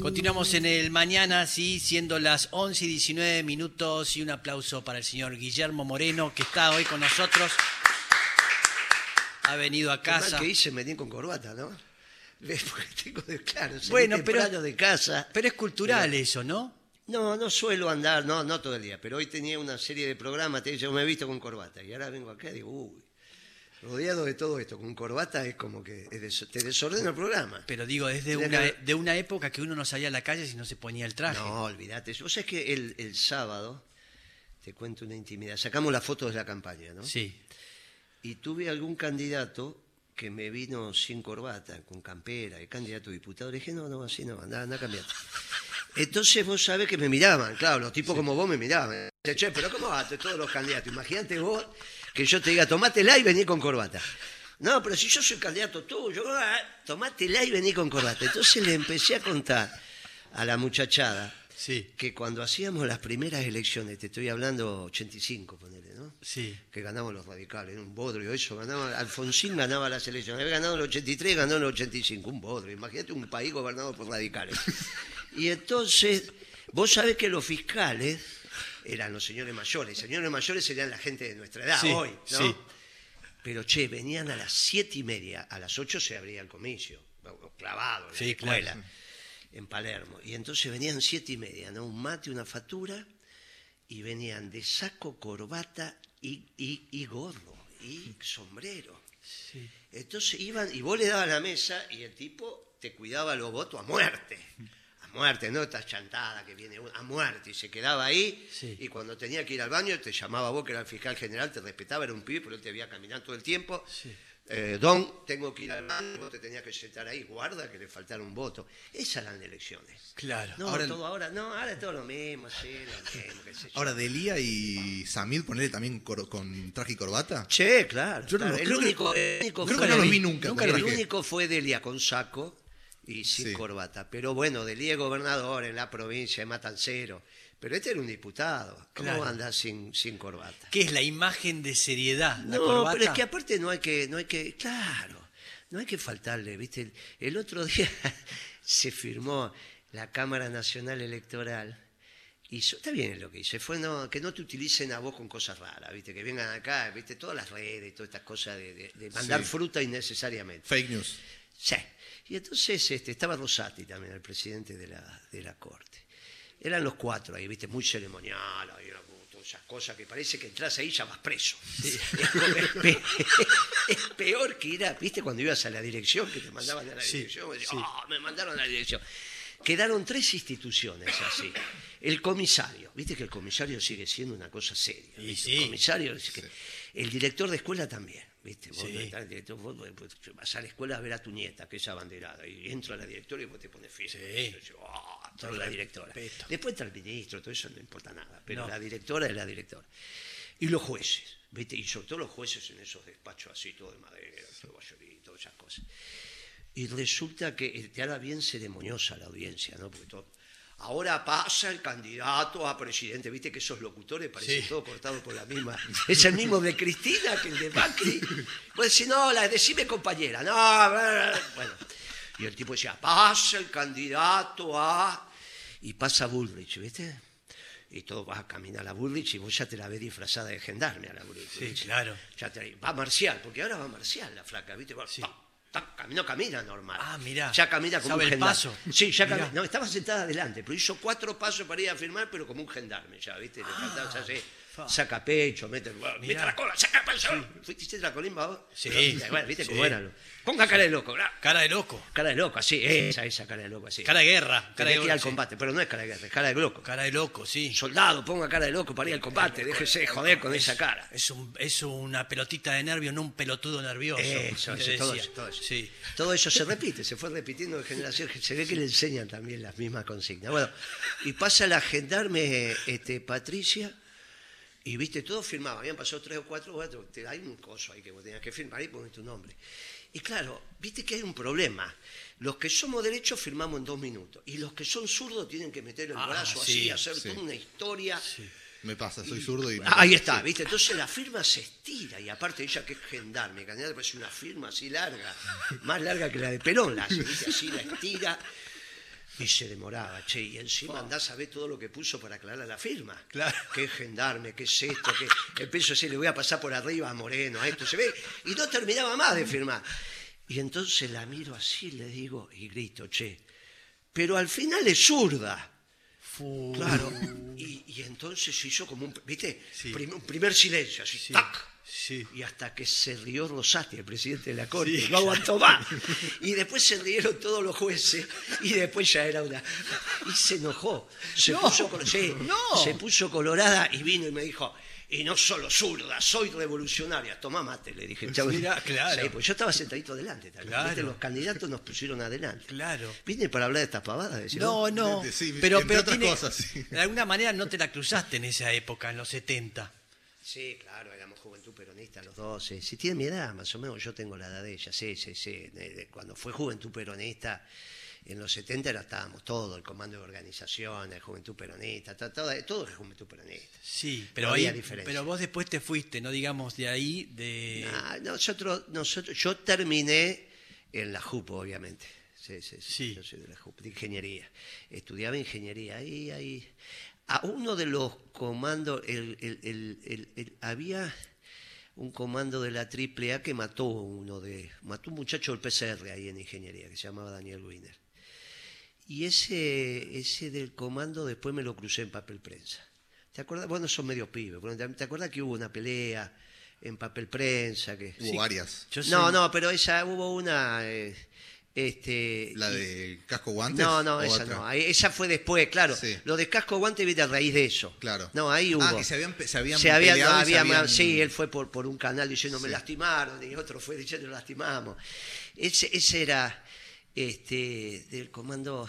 Continuamos en el mañana, sí, siendo las 11 y 19 minutos y un aplauso para el señor Guillermo Moreno que está hoy con nosotros. Ha venido a Qué mal casa. que hice con corbata, ¿no? Tengo de claro, Bueno, pero- de casa. Pero es cultural eso, ¿no? No, no suelo andar, no, no todo el día, pero hoy tenía una serie de programas, te yo me he visto con corbata y ahora vengo acá y digo, uy, rodeado de todo esto, con corbata es como que es te desordena el programa. Pero digo, es de una, que- de una época que uno no salía a la calle si no se ponía el traje. No, olvídate. Vos sabés que el, el sábado, te cuento una intimidad, sacamos las fotos de la campaña, ¿no? Sí. Y tuve algún candidato que me vino sin corbata, con campera, el candidato a diputado. Le dije, no, no, así no, anda, anda a cambiar. Entonces vos sabés que me miraban, claro, los tipos como vos me miraban. Che, pero ¿cómo vas todos los candidatos? Imagínate vos que yo te diga, tomátela y vení con corbata. No, pero si yo soy candidato tuyo, ah, tomátela y vení con corbata. Entonces le empecé a contar a la muchachada Sí. que cuando hacíamos las primeras elecciones, te estoy hablando 85, ponele, ¿no? Sí. que ganamos los radicales, un bodrio, eso, ganaba, Alfonsín ganaba las elecciones, había ganado en el 83, ganó en el 85, un bodrio, imagínate un país gobernado por radicales. Y entonces, vos sabés que los fiscales eran los señores mayores, señores mayores serían la gente de nuestra edad Sí, hoy, ¿no? sí. Pero che, venían a las siete y media, a las ocho se abría el comicio, clavado en Sí, la escuela, claro. en Palermo. Y entonces venían siete y media, ¿no? Un mate, una factura, y venían de saco, corbata y, y, y gorro, y sombrero. Sí. Entonces iban, y vos le dabas la mesa, y el tipo te cuidaba los votos a muerte. Muerte, no esta chantada que viene, a muerte. Y se quedaba ahí, Sí. y cuando tenía que ir al baño, te llamaba vos, que era el fiscal general, te respetaba, era un pibe, pero él te veía caminar todo el tiempo. Sí. Eh, don, tengo que ir al baño, vos te tenías que sentar ahí, guarda que le faltara un voto. Esas eran elecciones. Claro. No, Ahora- todo ahora, no, ahora es todo lo mismo, sí, lo mismo, qué sé yo. Ahora, Delia y Samir, ponerle también cor- con traje y corbata. Che, claro. Yo no claro. los- el creo que- único, el único creo fue que no los vi nunca, nunca el que- único fue Delia con saco y sin Sí. corbata. Pero bueno, Delia es gobernador en la provincia de Matancero. Pero este era un diputado. ¿Cómo Claro. sin, sin corbata? ¿Qué es la imagen de seriedad? La no, corbata. pero es que aparte no hay que, no hay que, claro, no hay que faltarle, ¿viste? El, el otro día se firmó la Cámara Nacional Electoral y está bien lo que dice, fue no, que no te utilicen a vos con cosas raras, ¿viste? Que vengan acá, ¿viste? Todas las redes, todas estas cosas de, de- de mandar Sí. fruta innecesariamente. Fake news. Sí. Y entonces este, estaba Rosati también, el presidente de la, de la Corte. Eran los cuatro ahí, viste, muy ceremonial, ahí, todas esas cosas que parece que entras ahí ya vas preso. Es, peor que ir a, viste, cuando ibas a la dirección, que te mandaban a la Sí, dirección, sí. "Ah, me mandaron a la dirección. Quedaron tres instituciones así. El comisario, viste que el comisario sigue siendo una cosa seria. El comisario, el director de escuela también. ¿Viste? Vos Sí. estás director, vos, vos, vos vas a la escuela a ver a tu nieta, que es abanderada, y entro a la directora y vos te pones firme. Sí. Yo digo, "Ah, todo la directora. respeto. Después está el ministro, todo eso no importa nada, pero No. la directora es la directora. Y los jueces, ¿viste? Y sobre todo los jueces en esos despachos así, todo de madera, todo bayorito, todas esas cosas. Y resulta que te hará bien ceremoniosa la audiencia, ¿no? Porque todo- Ahora pasa el candidato a presidente, viste que esos locutores parecen Sí. todo cortado por la misma. Es el mismo de Cristina que el de Macri. Pues si no, la decime compañera. No, bueno. Y el tipo decía, pasa el candidato a. Y pasa Bullrich, ¿viste? Y todo vas a caminar a Bullrich y vos ya te la ves disfrazada de gendarme a la Bullrich. Sí, claro. Ya te- va marcial, porque ahora va marcial la flaca, ¿viste? Va, cami- no camina normal. Ah, mirá. Ya camina como ¿Sabe un el gendarme. paso? Sí, ya camina. No, estaba sentada adelante, pero hizo cuatro pasos para ir a firmar, pero como un gendarme ya, ¿viste? Le faltaba, ya sé, fa. Saca pecho, mete, mete la cola, saca pecho. ¿Fuiste la colimba vos? Sí, Pero, bueno, ¿viste sí. cómo era? Ponga cara de loco, ¿verdad? Cara de loco. Cara de loco, así, esa, esa cara de loco, así. Cara de guerra. Cara de que ir al sí. combate, pero no es cara de guerra, es cara de loco. Cara de loco, sí. Soldado, ponga cara de loco para ir al combate, déjese de joder con esa cara. Es, un, es una pelotita de nervio, no un pelotudo nervioso. Eso, eso, todo eso, todo eso. Sí. Todo eso se repite, se fue repitiendo de generación. Se ve que le enseñan también las mismas consignas. Bueno, y pasa la gendarme este, Patricia, y viste, todos firmaban. Habían pasado tres o cuatro, cuatro, te- hay un coso ahí que vos tenías que firmar y poner tu nombre. Y claro, viste que hay un problema. Los que somos derechos firmamos en dos minutos. Y los que son zurdos tienen que meter el Ah, brazo sí, así, hacer sí. toda una historia. Me pasa, soy zurdo y... Ahí está. ¿viste? Entonces la firma se estira y aparte ella que es gendarme, candidata parece una firma así larga, más larga que la de Perón, la hace, ¿viste? Así la estira. Y se demoraba, che, y encima andás a ver todo lo que puso para aclarar la firma. Claro. Es gendarme, que es esto, que empiezo a decir, le voy a pasar por arriba a Moreno, a esto, se ve, y no terminaba más de firmar. Y entonces la miro así, le digo, y grito, che, pero al final es zurda. Claro, y, y entonces hizo como un, ¿viste? Sí. Prim- un primer silencio, así, ¡tac! Sí. Y hasta que se rió Rosati, el presidente de la Corte, Sí, no aguantó más. Y después se rieron todos los jueces y después ya era una... Y se enojó. Se, No, puso, col- sí, no. se puso colorada y vino y me dijo, y no solo zurda, soy revolucionaria. Tomá mate, le dije. Chau. Mirá, claro. Sí, pues yo estaba sentadito adelante también. Claro. ¿viste? Los candidatos nos pusieron adelante. Claro. ¿Vine para hablar de estas pavadas? No, no. Sí, pero pero otras tiene- cosas, sí. de alguna manera no te la cruzaste en esa época, en los 70. Sí, claro, éramos peronista los dos. sí. Si tiene mi edad, más o menos, yo tengo la edad de ella. Sí, sí, sí. Cuando fue juventud peronista, en los 70 era, estábamos todo, el comando de organizaciones, juventud peronista, to- todo, todo es juventud peronista. Sí, pero No ahí, diferencia. pero vos después te fuiste, no digamos de ahí, de Ah, nosotros, nosotros, yo terminé en la JUP, obviamente. Sí, sí, sí, Sí. Yo soy de la JUP, de ingeniería. Estudiaba ingeniería. Ahí, ahí. A uno de los comandos, el- había un comando de la AAA que mató uno de, mató un muchacho del PCR ahí en ingeniería, que se llamaba Daniel Wiener. Y ese, ese del comando después me lo crucé en papel prensa. ¿Te acuerdas? Bueno, son medio pibes. Bueno, ¿te- ¿Te acuerdas que hubo una pelea en papel prensa? Que... Hubo varias. Yo No, sé- no, pero esa hubo una. eh, este, La de casco guantes. No, no, esa otra? no. Esa fue después, claro. Sí. Lo de casco guante viene a raíz de eso. Claro. No, ahí hubo. Ah, que se habían, se habían Se había- peleado no, se había habían- más- sí, él fue por, por un canal diciendo me Sí. lastimaron y otro fue diciendo lastimamos. Ese, ese era este del comando,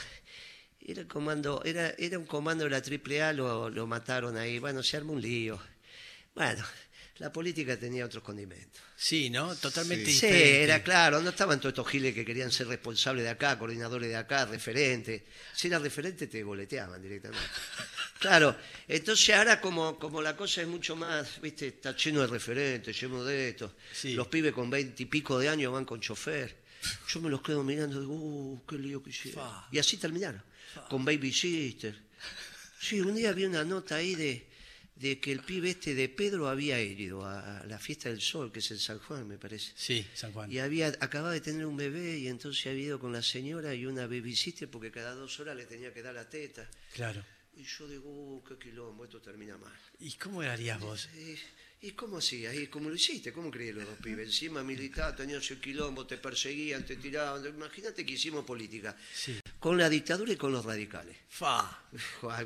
era el comando, era, era un comando de la AAA, lo, lo mataron ahí, bueno, se armó un lío. Bueno, la política tenía otros condimentos. Sí, ¿no? Totalmente Sí, diferente. era claro, no estaban todos estos giles que querían ser responsables de acá, coordinadores de acá, referentes. Si eras referente te boleteaban directamente. Claro, entonces ahora como, como la cosa es mucho más, viste, está lleno de referentes, lleno de esto. Sí. Los pibes con veinte y pico de años van con chofer. Yo me los quedo mirando y digo, uh, qué lío que hicieron. Fa. Y así terminaron, con baby sister. Sí, un día vi una nota ahí de, de que el pibe este de Pedro había ido a, la fiesta del sol, que es en San Juan, me parece. Sí, San Juan. Y había, acababa de tener un bebé y entonces había ido con la señora y una babysitter porque cada dos horas le tenía que dar la teta. Claro. Y yo digo, uh, qué quilombo, esto termina mal. ¿Y cómo harías vos? ¿Y, y cómo hacías? ¿Y cómo lo hiciste? ¿Cómo creías los dos pibes? Encima militar, tenías el quilombo, te perseguían, te tiraban. Imagínate que hicimos política. Sí. Con la dictadura y con los radicales. Fa.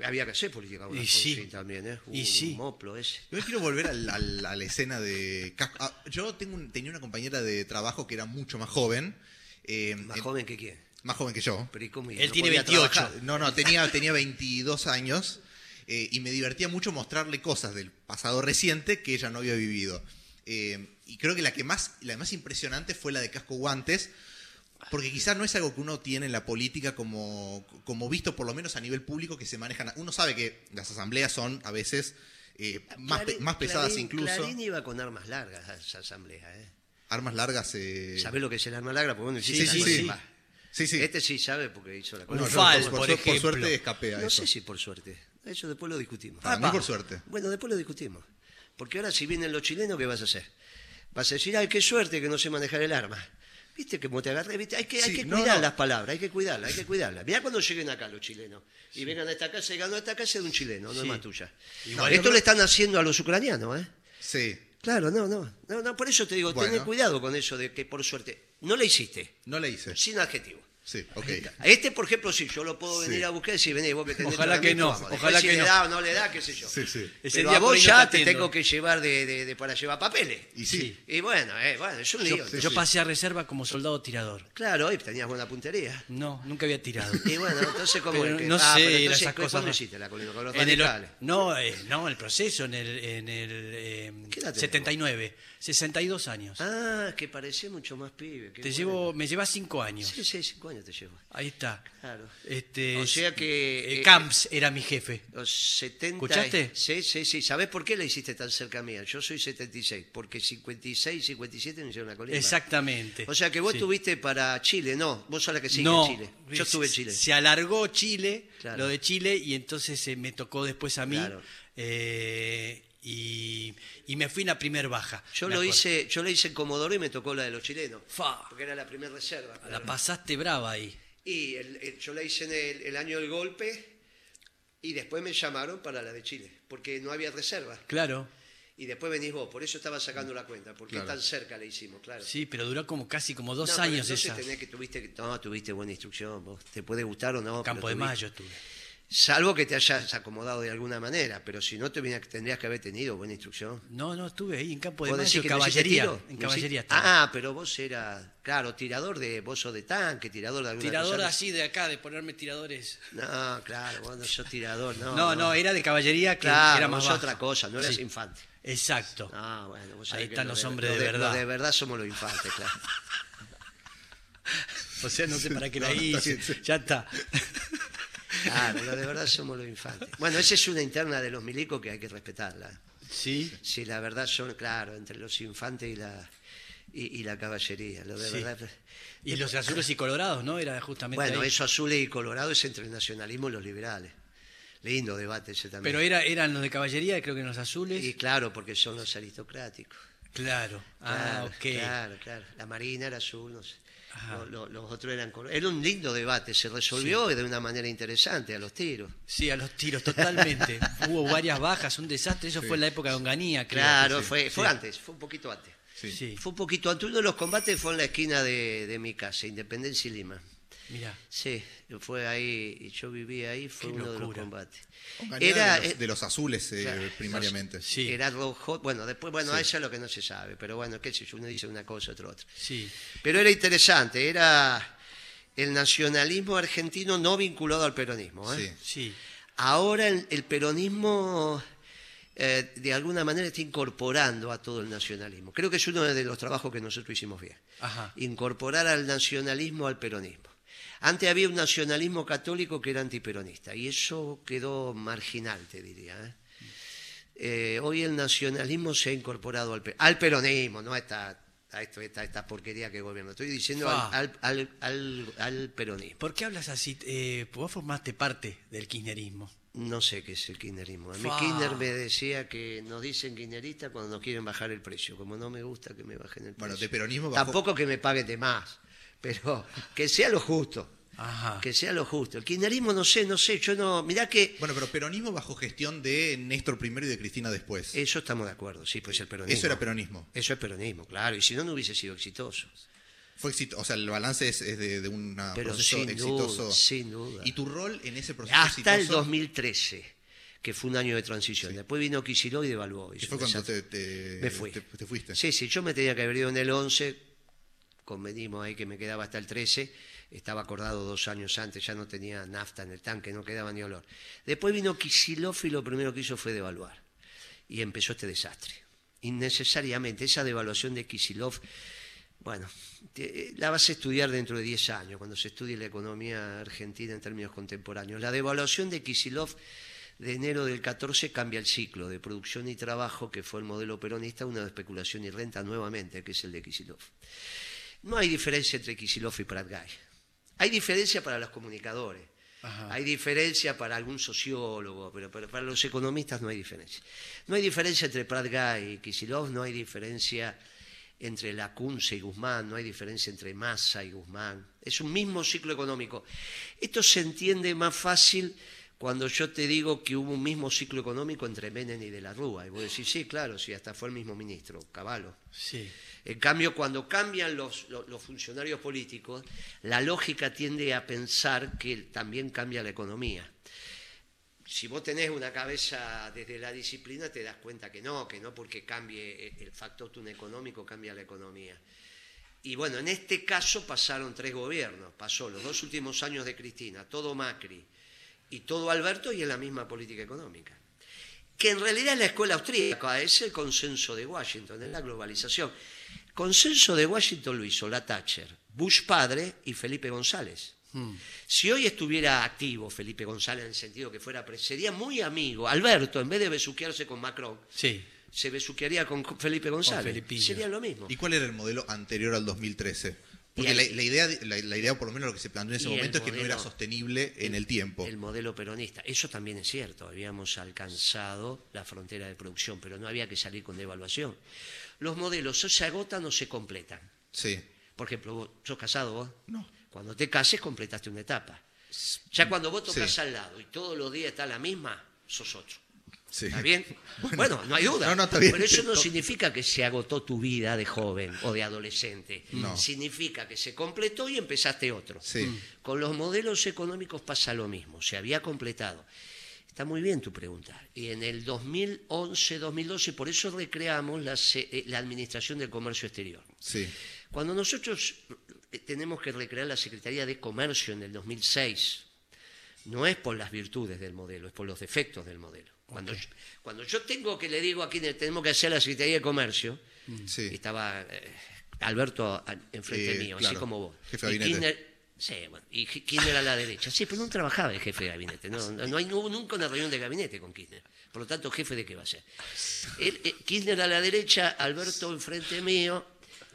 Había que hacer política con Y sí. también, ¿eh? Y Un sí. moplo ese. Yo quiero volver a la escena de casco. ah, yo tengo un- tenía una compañera de trabajo que era mucho más joven. eh, Más joven que quién. Más joven que yo. Pero ¿y cómo? Él ¿No tiene podía 28. trabajar? No, no, tenía, tenía 22 años eh, y me divertía mucho mostrarle cosas del pasado reciente que ella no había vivido. Eh, y creo que la que más, la más impresionante fue la de casco guantes, porque quizás no es algo que uno tiene en la política como, como visto, por lo menos a nivel público, que se manejan. Uno sabe que las asambleas son a veces eh, más, Clarín- más pesadas Clarín- incluso. Clarín iba con armas largas a esa asamblea, ¿eh? Armas largas. Eh... ¿Sabés lo que es el arma larga? Porque bueno, Sí, sí, la sí. Colimba. Sí, sí. Este sí sabe porque hizo la No, colimba. yo, Fal, por, por por su- por ejemplo. suerte escapé a No eso. sé si por suerte. Eso después lo discutimos. Para mí Apa. por suerte. Bueno, después lo discutimos. Porque ahora si vienen los chilenos, ¿qué vas a hacer? Vas a decir, ay, qué suerte que no sé manejar el arma. ¿Viste cómo te agarré? ¿Viste? Hay que, hay Sí, que no, cuidar no. las palabras, hay que cuidarlas, hay que cuidarlas. Mirá cuando lleguen acá los chilenos y vengan a esta casa y ganó esta casa de un chileno, no es más tuya. Igual- Esto le están haciendo a los ucranianos, ¿eh? Sí. Claro, no, no, no, no, por eso te digo, Bueno. ten cuidado con eso de que por suerte no le hiciste, No le hice. sin adjetivo. Sí, ok. A este, por ejemplo, sí, yo lo puedo Sí. venir a buscar y decir, vení, vos que tenés Ojalá que no, vamos. Después ojalá si que le no. da o no le da, qué sé yo. Sí, sí. Ese Pero día a vos no ya te tengo que llevar de, de- de- para llevar papeles. Y sí. Y bueno, eh, bueno, es un lío. Yo, yo pasé a reserva como soldado tirador. Claro, y tenías buena puntería. No, nunca había tirado. Y bueno, entonces, ¿cómo Pero es que- no ah, sé, pero entonces, esas cosas ¿cuándo no. hiciste la colina? Con los En el, radicales. no, eh, no, el proceso en el, en el eh, ¿Qué edad tenés 79, 62 años. Ah, que parecía mucho más pibe. Te llevo, me llevas cinco años. Sí, sí, cinco años. Años te llevo. Ahí está. Claro. Este, O sea que, eh, eh, Camps era mi jefe. Los 70. ¿Escuchaste? Sí, sí, sí. ¿Sabés por qué la hiciste tan cerca mía? Yo soy 76, porque 56 y 57 me hicieron la colima. Exactamente. O sea que vos Sí. estuviste para Chile, no, vos sos la que sigue no, en Chile. Yo estuve en Chile. Se alargó Chile, Claro. lo de Chile, y entonces eh, me tocó después a mí. Claro. eh, y, y me fui en la primer baja. Yo lo acuerdo. hice, yo lo hice en Comodoro y me tocó la de los chilenos. Fa. Porque era la primera reserva. La claro. pasaste brava ahí. Y el- el- yo la hice en el, el año del golpe y después me llamaron para la de Chile, porque no había reserva. Claro. Y después venís vos, por eso estaba sacando la cuenta, porque Claro. tan cerca la hicimos, claro. Sí, pero duró como casi como dos No, años entonces esa. tenés que tuviste, no, tuviste buena instrucción, vos. Te puede gustar o no. Campo de. Mayo tuve. Salvo que te hayas acomodado de alguna manera, pero si no tendrías que haber tenido buena instrucción. No, no, estuve ahí en Campo de ¿Vos decís Mayo, no caballería. En ¿No caballería estaba. Ah, pero vos eras, claro, tirador de, vos sos de tanque, tirador de alguna Tirador cosa. así de acá, de ponerme tiradores. No, claro, vos no sos tirador, no. No, no, era de caballería que Claro, era más vos otra cosa, no eras Sí. infante. Exacto. Ah, bueno, vos Ahí están lo los de- hombres de lo verdad. de verdad somos los infantes, claro. O sea, no sé para qué la hice. Ya está. Claro, lo de verdad somos los infantes. Bueno, esa es una interna de los milicos que hay que respetarla. Sí. Si la verdad son, claro, entre los infantes y la, y, y la caballería. Lo de Sí. verdad. Y los azules y colorados, ¿no? Era justamente Bueno, ahí. eso azul y colorado es entre el nacionalismo y los liberales. Lindo debate ese también. Pero era, eran los de caballería, creo que los azules. Y claro, porque son los aristocráticos. Claro. Ah, Claro, ok. claro, claro. La marina era azul, no sé. Ajá. Lo- lo- los otros eran. Era un lindo debate, se resolvió de una manera interesante a los tiros. Sí, a los tiros, totalmente. Hubo varias bajas, un desastre. Eso fue en la época de Onganía, creo. Claro, Sí, fue, fue sí. antes, fue un poquito antes. Sí. Sí, Fue un poquito antes. Uno de los combates fue en la esquina de, de mi casa, Independencia y Lima. Mira. Sí, fue ahí, y yo vivía ahí, fue Qué uno de los combates. Era, de, los, eh, de los azules, eh, claro, primariamente. Sí. Era rojo, bueno, después, bueno, Sí. eso es lo que no se sabe, pero bueno, qué sé yo, uno dice una cosa, otro otra. Sí. Pero era interesante, era el nacionalismo argentino no vinculado al peronismo. ¿eh? Sí. Sí. Ahora el, el peronismo eh, de alguna manera está incorporando a todo el nacionalismo. Creo que es uno de los trabajos que nosotros hicimos bien. Ajá. Incorporar al nacionalismo al peronismo. Antes había un nacionalismo católico que era antiperonista y eso quedó marginal, te diría. ¿eh? Eh, hoy el nacionalismo se ha incorporado al, pe- al peronismo, no a esta, a esto, esta, esta porquería que gobierna. Estoy diciendo al, al, al, al- al peronismo. ¿Por qué hablas así? Eh, vos formaste parte del kirchnerismo. No sé qué es el kirchnerismo. A mí. Kirchner me decía que nos dicen kirchneristas cuando nos quieren bajar el precio. Como no me gusta que me bajen el precio. Bueno, de peronismo bajó- Tampoco que me paguen de más, pero que sea lo justo. Ajá. Que sea lo justo. El kirchnerismo no sé, no sé. Yo no. Mirá que. Bueno, pero peronismo bajo gestión de Néstor primero y de Cristina después. Eso estamos de acuerdo, sí, pues el peronismo. Eso era peronismo. Eso es peronismo, claro. Y si no, no hubiese sido exitoso. Fue exito- o sea, el balance es, es de, de un Pero proceso sin exitoso. duda, sin duda. ¿Y tu rol en ese proceso Hasta el exitoso? 2013, que fue un año de transición. Después vino Kicillof y devaluó. ¿Y fue cuando te, te- Me fui. te- te fuiste? Sí, sí, yo me tenía que haber ido en el 11, convenimos ahí que me quedaba hasta el 13, estaba acordado dos años antes, ya no tenía nafta en el tanque, no quedaba ni olor. Después vino Kisilov y lo primero que hizo fue devaluar. Y empezó este desastre. Innecesariamente, esa devaluación de Kisilov, bueno, te- la vas a estudiar dentro de 10 años, cuando se estudie la economía argentina en términos contemporáneos. La devaluación de Kisilov de enero del 14 cambia el ciclo de producción y trabajo, que fue el modelo peronista, una de especulación y renta nuevamente, que es el de Kisilov. No hay diferencia entre Kisilov y Prat-Gay. Hay diferencia para los comunicadores, Ajá. hay diferencia para algún sociólogo, pero para, para los economistas no hay diferencia. No hay diferencia entre Prat-Gay y Kisilov, no hay diferencia entre Lacunce y Guzmán, no hay diferencia entre Massa y Guzmán. Es un mismo ciclo económico. Esto se entiende más fácil cuando yo te digo que hubo un mismo ciclo económico entre Menem y De la Rúa. Y vos decís, sí, claro, sí, hasta fue el mismo ministro, Caballo. Sí. En cambio, cuando cambian los, los- los funcionarios políticos, la lógica tiende a pensar que también cambia la economía. Si vos tenés una cabeza desde la disciplina, te das cuenta que no, que no porque cambie el factor económico, cambia la economía. Y bueno, en este caso pasaron tres gobiernos. Pasó los dos últimos años de Cristina, todo Macri y todo Alberto y en la misma política económica que en realidad es la escuela austríaca, es el consenso de Washington, es la globalización. Consenso de Washington lo hizo la Thatcher, Bush padre y Felipe González. Si hoy estuviera activo Felipe González en el sentido que fuera, sería muy amigo. Alberto, en vez de besuquearse con Macron, Sí. se besuquearía con Felipe González. Felipillo. Sería lo mismo. ¿Y cuál era el modelo anterior al 2013? Porque la, idea, la, la idea, por lo menos lo que se planteó en ese momento, es que no era sostenible en el tiempo. El modelo peronista. Eso también es cierto. Habíamos alcanzado la frontera de producción, pero no había que salir con devaluación. Los modelos o se agotan o se completan. Sí. Por ejemplo, vos sos casado vos. No. Cuando te cases completaste una etapa. Ya cuando vos tocas Sí. al lado y todos los días está la misma, sos otro. Sí. ¿Está bien? Bueno, no hay duda. No, no, está bien. Pero eso no significa que se agotó tu vida de joven o de adolescente. No. Significa que se completó y empezaste otro. Sí. Con los modelos económicos pasa lo mismo. Se había completado. Está muy bien tu pregunta. Y en el 2011-2012, por eso recreamos la, eh, la Administración del Comercio Exterior. Sí. Cuando nosotros eh, tenemos que recrear la Secretaría de Comercio en el 2006, no es por las virtudes del modelo, es por los defectos del modelo. Cuando, yo, cuando yo tengo que le digo a quienes tenemos que hacer la Secretaría de Comercio, Sí. estaba eh, Alberto enfrente Eh, mío, así como vos. jefe de gabinete. Kirchner- sí, bueno, y Ki- Kirchner a la derecha. Sí, pero no trabajaba de jefe de gabinete. No, no, no hay, no nunca una reunión de gabinete con Kirchner. Por lo tanto, jefe de qué va a ser. Él, eh, Kirchner a la derecha, Alberto enfrente mío.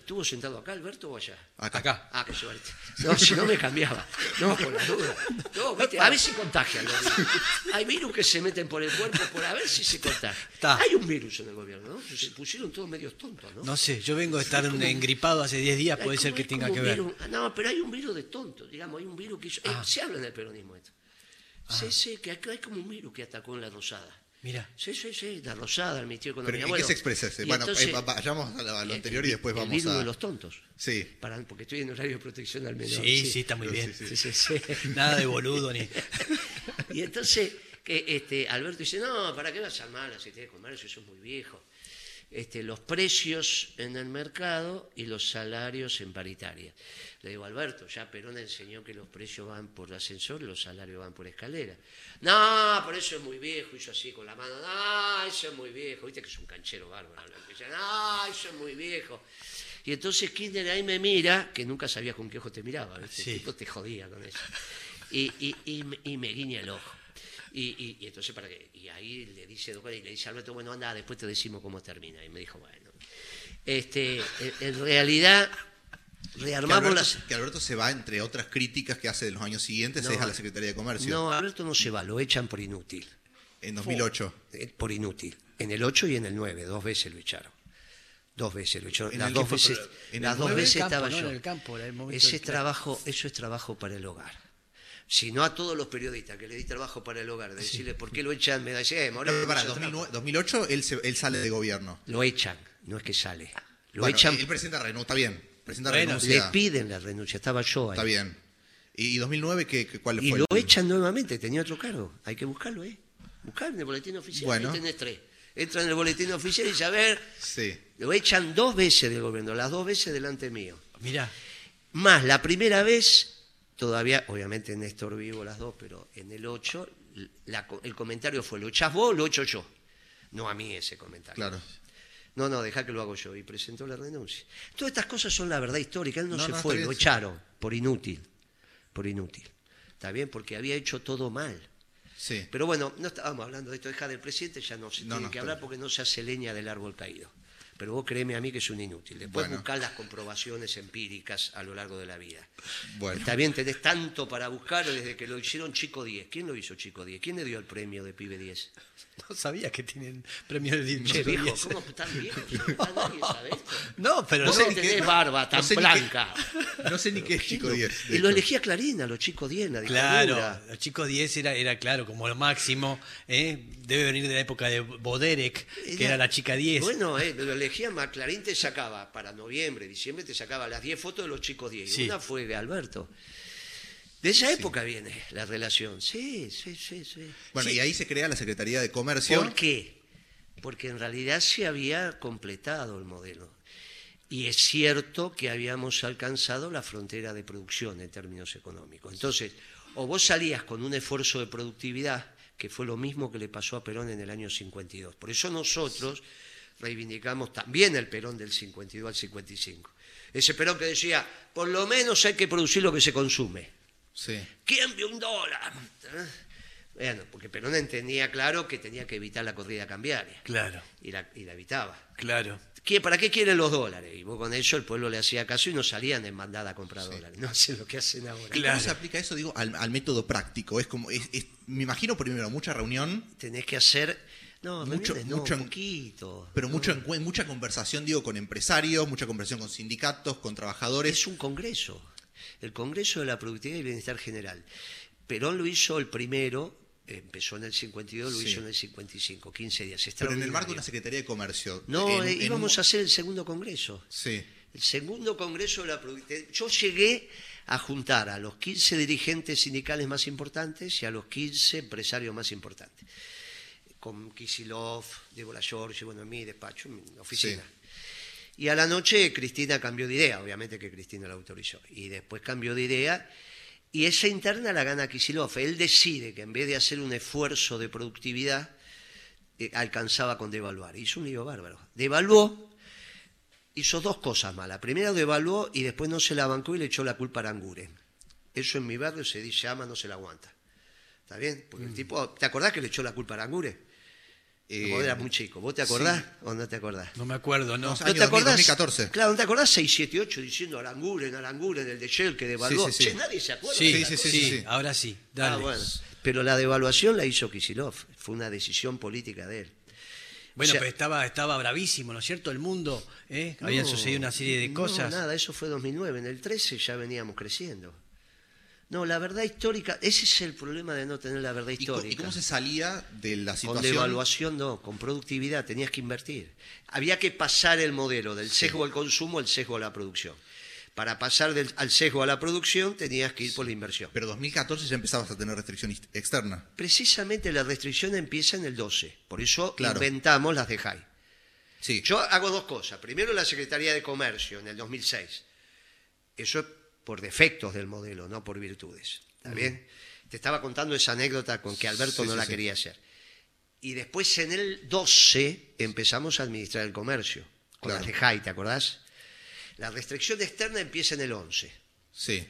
¿Estuvo sentado acá, Alberto, o allá? Acá. Acá. Ah, qué suerte. No, si no me cambiaba. No, por la duda. No, viste, a ver si contagian. virus. Hay virus que se meten por el cuerpo por a ver si se contagian. Está. Hay un virus en el gobierno, ¿no? Se pusieron todos medios tontos, ¿no? No sé, yo vengo de estar engripado hace 10 días, puede ser que tenga que ver. virus- no, pero hay un virus de tontos, digamos, hay un virus que hizo- eh, se habla en el peronismo esto. Sí, sí, que acá hay como un virus que atacó en la Rosada. Mira, Sí, sí, sí, la Rosada, el Ministerio de Pero. ¿en Bueno, qué se expresa ese? y Bueno, entonces, eh, va- vayamos a lo, a lo eh, anterior y después el vamos virus a... de los tontos. Sí. Para, porque estoy en horario de protección al menor. sí, sí, está muy bien. Sí, sí, sí. Nada de boludo ni. Y entonces que este, Alberto dice, no, ¿para qué vas a armar la Secretaría de Comercio? Eso es muy viejo. Este, los precios en el mercado y los salarios en paritaria. Le digo, Alberto, ya Perón enseñó que los precios van por ascensor y los salarios van por escalera. No, por eso es muy viejo, hizo así con la mano, no, eso es muy viejo, viste que es un canchero bárbaro. No, eso es muy viejo. Y entonces Kirchner ahí me mira, que nunca sabía con qué ojo te miraba, ¿viste? Sí. El tipo te jodía con eso. Y, y, y me guiña el ojo. Y, y- y entonces, para que, y ahí le dice, y le dice a Alberto, bueno, anda, después te decimos cómo termina. Y me dijo, bueno, este, en, en realidad, Que rearmamos Alberto, las... que Alberto se va, entre otras críticas que hace de los años siguientes, No, es a la Secretaría de Comercio. No, Alberto no se va, lo echan por inútil. En 2008. Eh, Por inútil. En el 8 y en el 9, dos veces lo echaron. Dos veces lo echaron. ¿En Las dos que veces, las el dos veces estaba ¿no? yo. En el campo, era el momento Ese del- trabajo, eso es trabajo para el hogar. Si no a todos los periodistas que le di trabajo para el hogar, de decirle por qué lo echan, me dice, eh, No, Moreno, pero para, mucho 2009 2008 él, se- él sale de gobierno. Lo echan, no es que sale. Lo Bueno, echan, Él presenta renuncia, está bien. Presenta Bueno, le piden la renuncia, estaba yo ahí. Está bien. ¿Y 2009 qué, qué- cuál Y fue? lo el- echan nuevamente, tenía otro cargo. Hay que buscarlo, ¿eh? Buscar en el boletín oficial, Bueno. ahí tenés tres. Entra en el boletín oficial y dice, a ver, Sí. lo echan dos veces del gobierno, las dos veces delante mío. Mira, Más la primera vez, todavía, obviamente Néstor vivo las dos, pero en el 8, la- el comentario fue, ¿lo echás vos o lo echo yo? No a mí ese comentario. Claro. No, no, deja que lo hago yo. Y presentó la renuncia. Todas estas cosas son la verdad histórica. Él no, No, se no, fue, lo echaron por inútil. Por inútil. ¿Está bien? Porque había hecho todo mal. Sí. Pero bueno, no estábamos hablando de esto. Deja del presidente, ya no se No, tiene que hablar porque no se hace leña del árbol caído. Pero vos créeme a mí que es un inútil. Después Bueno. buscar las comprobaciones empíricas a lo largo de la vida. Bueno. Está bien, tenés tanto para buscar desde que lo hicieron Chico 10. ¿Quién lo hizo Chico 10? ¿Quién le dio el premio de Pibe 10? no sabía que tienen premio de Che, viejo, 10. ¿cómo tan viejo? Nadie sabe esto. No, pero No sé ni ni qué- tenés barba tan no sé ni qué- blanca. No sé ni qué es Chico 10. de Y lo elegía Clarín a los chicos 10 en la Claro, los chicos 10 era, era claro, como lo máximo. ¿eh? Debe venir de la época de Boderek, que era la chica 10. Bueno, eh, lo elegía, ma- Clarín te sacaba para noviembre, diciembre, te sacaba las 10 fotos de los chicos 10. Y Sí. Una fue de Alberto. De esa época viene la relación. Sí, sí, sí, sí. Bueno, Sí. y ahí se crea la Secretaría de Comercio. ¿Por qué? Porque en realidad se había completado el modelo. Y es cierto que habíamos alcanzado la frontera de producción en términos económicos. Entonces, o vos salías con un esfuerzo de productividad, que fue lo mismo que le pasó a Perón en el año 52. Por eso nosotros reivindicamos también el Perón del 52 al 55. Ese Perón que decía, por lo menos hay que producir lo que se consume. Sí. ¿Quién vio un dólar? ¿Eh? Bueno, porque Perón entendía claro que tenía que evitar la corrida cambiaria. Claro, Y la, y la evitaba. claro. ¿Qué- ¿Para qué quieren los dólares? Y vos con eso el pueblo le hacía caso y no salían en bandada a comprar dólares. No hacen lo que hacen ahora. ¿Y Claro. ¿Cómo se aplica eso, digo, al, al método práctico? Es como, es- es- me imagino primero mucha reunión, Tenés que hacer... No, Mucho- no, mucho poquito. pero No. mucho mucha conversación, digo, con empresarios, mucha conversación con sindicatos, con trabajadores. Es un congreso, el Congreso de la Productividad y Bienestar General. Perón lo hizo el primero, empezó en el 52, lo Sí. hizo en el 55, 15 días. pero en el marco de una Secretaría de Comercio. No, en- eh, en un- íbamos a hacer el segundo congreso. Sí, El segundo congreso de la productividad. Yo llegué a juntar a los 15 dirigentes sindicales más importantes y a los 15 empresarios más importantes. Con Kisilov, Diego La Giorgi, bueno, en mi despacho, en mi oficina. Y a la noche Cristina cambió de idea, obviamente que Cristina la autorizó. Y después cambió de idea y esa interna la gana Kisilov. Él decide que en vez de hacer un esfuerzo de productividad, eh, alcanzaba con devaluar. Hizo un lío bárbaro. Devaluó, hizo dos cosas malas. Primero devaluó y después no se la bancó y le echó la culpa a Aranguren. Eso en mi barrio se dice ama, no se la aguanta. ¿Está bien? Porque el tipo, ¿te acordás que le echó la culpa a Aranguren? Eh, Vos eras muy chico. ¿Vos te acordás o no te acordás? No me acuerdo, no. No, ¿No te acordás? 2014. Claro, ¿no te acordás 678 diciendo Aranguren, Aranguren, el de Shell que devaluó? Sí, sí, sí. Che, nadie se acuerda. Sí, sí, sí, ahora sí. Ah, Dale. bueno. Pero la devaluación la hizo Kisilov. Fue una decisión política de él. Bueno, O sea- pero estaba, estaba bravísimo, ¿no es cierto? El mundo, ¿eh? Habían No, sucedido una serie de no, cosas. nada, eso fue 2009. En el 13 ya veníamos creciendo. No, la verdad histórica, ese es el problema de no tener la verdad ¿Y, co- histórica. y cómo se salía de la Con situación? devaluación no, con productividad tenías que invertir. Había que pasar el modelo del sesgo al consumo al sesgo a la producción. Para pasar del- al sesgo a la producción tenías que ir por la inversión. Pero 2014 ya empezabas a tener restricción ex- externa. Precisamente la restricción empieza en el 12. Por eso Claro. inventamos las de JAI. Sí. Yo hago dos cosas. Primero la Secretaría de Comercio en el 2006. Eso es por defectos del modelo, no por virtudes. ¿Está bien? Te estaba contando esa anécdota con que Alberto Sí, no sí, la sí. quería hacer. Y después en el 12 empezamos a administrar el comercio. Con Claro. las de JAI, ¿te acordás? La restricción externa empieza en el 11. Sí,